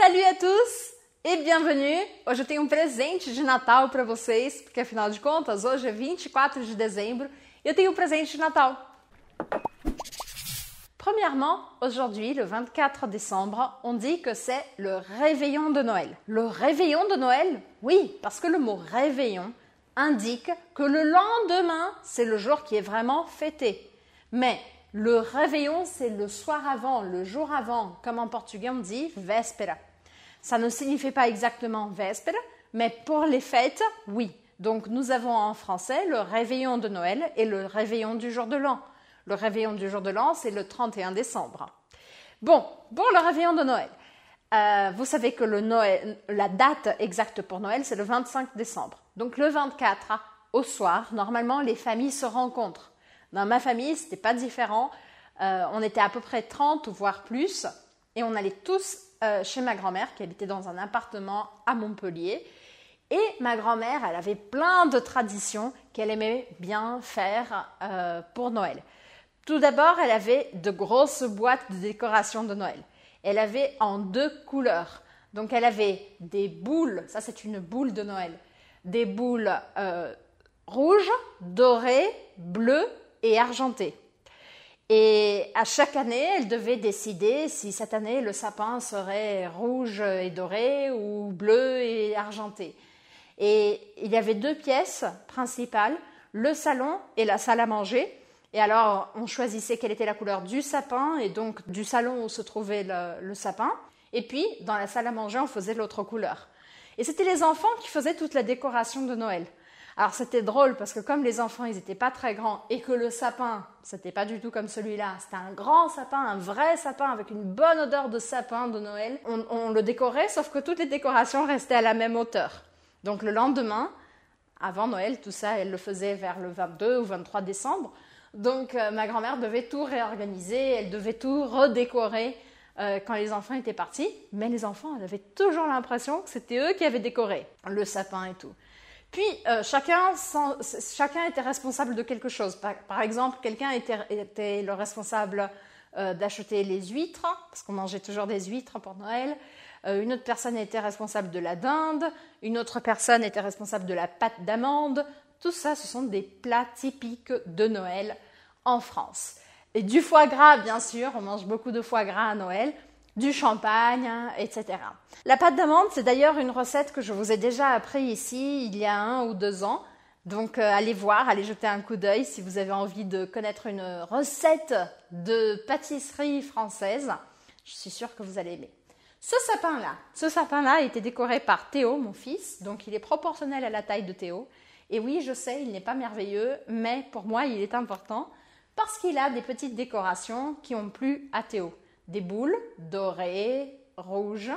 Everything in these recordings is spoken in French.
Salut a tous e bienvenue! Hoje eu tenho um presente de Natal para vocês, porque afinal de contas, hoje é 24 de dezembro e eu tenho um presente de Natal. Premièrement, aujourd'hui, le 24 décembre, on dit que c'est le réveillon de Noël. Le réveillon de Noël? Oui, parce que le mot réveillon indique que le lendemain, c'est le jour qui est vraiment fêté. Mais le réveillon, c'est le soir avant, le jour avant, comme en portugais on dit véspera. Ça ne signifie pas exactement véspera, mais pour les fêtes, oui. Donc nous avons en français le réveillon de Noël et le réveillon du jour de l'an. Le réveillon du jour de l'an, c'est le 31 décembre. Bon, bon, le réveillon de Noël. Euh, vous savez que la date exacte pour Noël, c'est le 25 décembre. Donc le 24, au soir, normalement, les familles se rencontrent. Dans ma famille, ce n'était pas différent. Euh, on était à peu près 30, voire plus, et on allait tous euh, chez ma grand-mère qui habitait dans un appartement à Montpellier. Et ma grand-mère, elle avait plein de traditions qu'elle aimait bien faire pour Noël. Tout d'abord, elle avait de grosses boîtes de décoration de Noël. Elle avait en deux couleurs. Donc elle avait des boules, ça c'est une boule de Noël, des boules euh, rouges, dorées, bleues et argentées. Et à chaque année, elle devait décider si cette année le sapin serait rouge et doré ou bleu et argenté. Et il y avait deux pièces principales, le salon et la salle à manger. Et alors, on choisissait quelle était la couleur du sapin et donc du salon où se trouvait le, sapin. Et puis, dans la salle à manger, on faisait l'autre couleur. Et c'était les enfants qui faisaient toute la décoration de Noël. Alors c'était drôle parce que comme les enfants ils n'étaient pas très grands et que le sapin c'était pas du tout comme celui-là, c'était un grand sapin, un vrai sapin avec une bonne odeur de sapin de Noël, on, le décorait sauf que toutes les décorations restaient à la même hauteur. Donc le lendemain, avant Noël, tout ça elle le faisait vers le 22 ou 23 décembre, donc euh, ma grand-mère devait tout réorganiser, elle devait tout redécorer euh, quand les enfants étaient partis. Mais les enfants, elle avait toujours l'impression que c'était eux qui avaient décoré le sapin et tout. Puis euh, chacun, était responsable de quelque chose. Par, exemple, quelqu'un était, le responsable d'acheter les huîtres, parce qu'on mangeait toujours des huîtres pour Noël. une autre personne était responsable de la dinde. Une autre personne était responsable de la pâte d'amande. Tout ça, ce sont des plats typiques de Noël en France. Et du foie gras, bien sûr, on mange beaucoup de foie gras à Noël, du champagne, etc. La pâte d'amande, c'est d'ailleurs une recette que je vous ai déjà appris ici il y a un ou deux ans. Donc euh, allez voir, allez jeter un coup d'œil si vous avez envie de connaître une recette de pâtisserie française. Je suis sûre que vous allez aimer. Ce sapin-là, ce sapin-là a été décoré par Théo, mon fils, donc il est proportionnel à la taille de Théo. Et oui, je sais, il n'est pas merveilleux, mais pour moi, il est important parce qu'il a des petites décorations qui ont plu à Théo. Des boules dorées, rouges,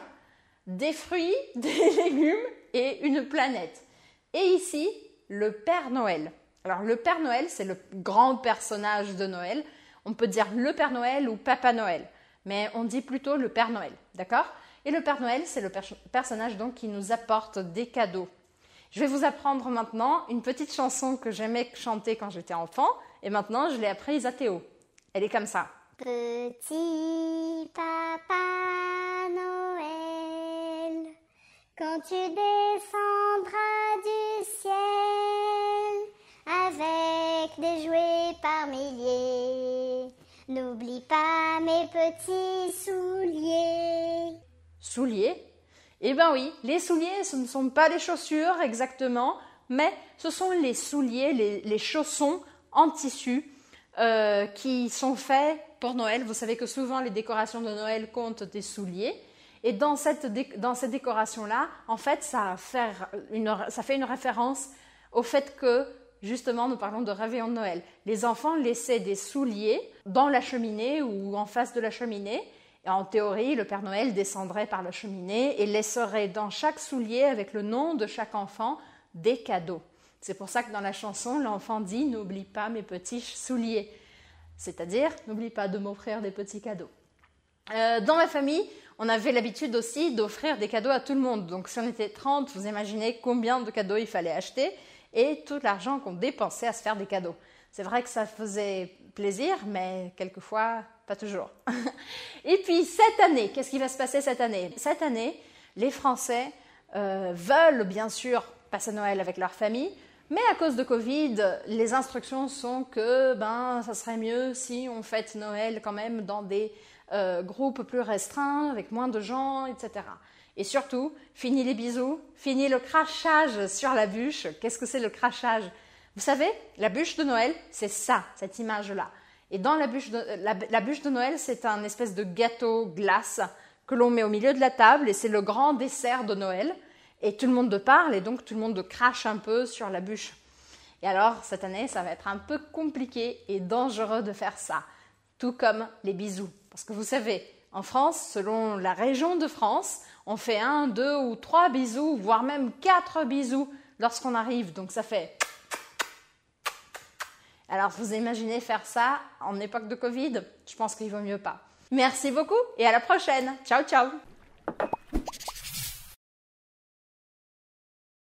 des fruits, des légumes et une planète. Et ici, le Père Noël. Alors le Père Noël, c'est le grand personnage de Noël. On peut dire le Père Noël ou Papa Noël, mais on dit plutôt le Père Noël, d'accord? Et le Père Noël, c'est le personnage donc qui nous apporte des cadeaux. Je vais vous apprendre maintenant une petite chanson que j'aimais chanter quand j'étais enfant et maintenant je l'ai apprise à Théo. Elle est comme ça. Petit papa Noël, quand tu descendras du ciel avec des jouets par milliers, n'oublie pas mes petits souliers. Souliers? Eh bien oui, les souliers, ce ne sont pas les chaussures exactement, mais ce sont les souliers, les, chaussons en tissu euh, qui sont faits pour Noël. Vous savez que souvent les décorations de Noël comptent des souliers. Et dans cette, dans cette décoration-là, en fait, ça fait, une, ça fait une référence au fait que, justement, nous parlons de réveillon de Noël. Les enfants laissaient des souliers dans la cheminée ou en face de la cheminée en théorie, le Père Noël descendrait par la cheminée et laisserait dans chaque soulier, avec le nom de chaque enfant, des cadeaux. C'est pour ça que dans la chanson, l'enfant dit N'oublie pas mes petits souliers. C'est-à-dire, n'oublie pas de m'offrir des petits cadeaux. Euh, dans ma famille, on avait l'habitude aussi d'offrir des cadeaux à tout le monde. Donc, si on était 30, vous imaginez combien de cadeaux il fallait acheter et tout l'argent qu'on dépensait à se faire des cadeaux. C'est vrai que ça faisait plaisir, mais quelquefois pas toujours. Et puis cette année, qu'est-ce qui va se passer cette année? Cette année, les Français euh, veulent bien sûr passer Noël avec leur famille, mais à cause de Covid, les instructions sont que ben ça serait mieux si on fête Noël quand même dans des euh, groupes plus restreints, avec moins de gens, etc. Et surtout, fini les bisous, fini le crachage sur la bûche. Qu'est-ce que c'est le crachage? Vous savez, la bûche de Noël, c'est ça, cette image-là. Et dans la bûche de, la, bûche de Noël, c'est un espèce de gâteau glace que l'on met au milieu de la table et c'est le grand dessert de Noël. Et tout le monde parle et donc tout le monde crache un peu sur la bûche. Et alors, cette année, ça va être un peu compliqué et dangereux de faire ça. Tout comme les bisous. Parce que vous savez, en France, selon la région de France, on fait un, deux ou trois bisous, voire même quatre bisous lorsqu'on arrive. Donc ça fait alors, vous imaginez faire ça en époque de Covid? Je pense qu'il vaut mieux pas. Merci beaucoup et à la prochaine. Ciao, ciao